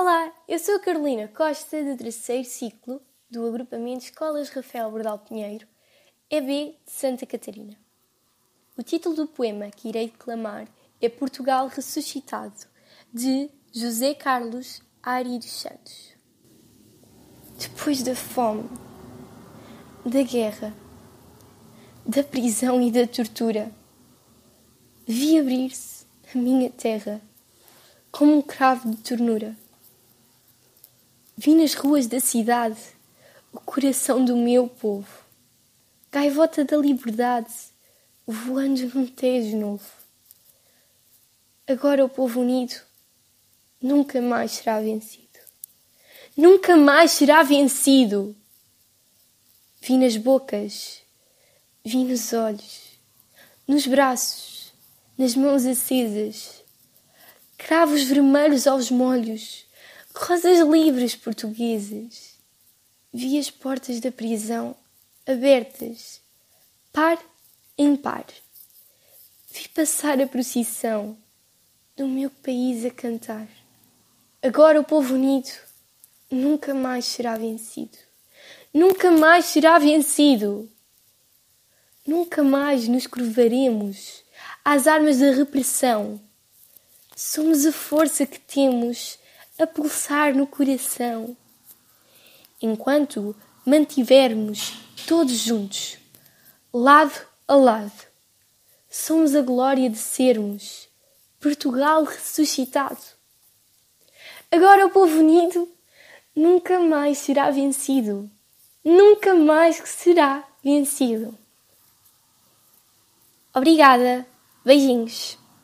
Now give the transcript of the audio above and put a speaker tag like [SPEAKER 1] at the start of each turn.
[SPEAKER 1] Olá, eu sou a Carolina Costa, do terceiro ciclo do agrupamento Escolas Rafael Bordal Pinheiro, EB de Santa Catarina. O título do poema que irei declamar é Portugal Ressuscitado, de José Carlos Ari dos Santos. Depois da fome, da guerra, da prisão e da tortura, vi abrir-se a minha terra como um cravo de ternura Vi nas ruas da cidade o coração do meu povo, gaivota da liberdade, voando num tejo novo. Agora o povo unido nunca mais será vencido. Nunca mais será vencido. Vi nas bocas, vi nos olhos, nos braços, nas mãos acesas, cravos vermelhos aos molhos rosas livres portuguesas. Vi as portas da prisão abertas, par em par. Vi passar a procissão do meu país a cantar. Agora o povo unido nunca mais será vencido. Nunca mais será vencido. Nunca mais nos curvaremos às armas da repressão. Somos a força que temos a pulsar no coração. Enquanto mantivermos todos juntos, lado a lado, somos a glória de sermos Portugal ressuscitado. Agora o povo unido nunca mais será vencido, nunca mais será vencido. Obrigada, beijinhos.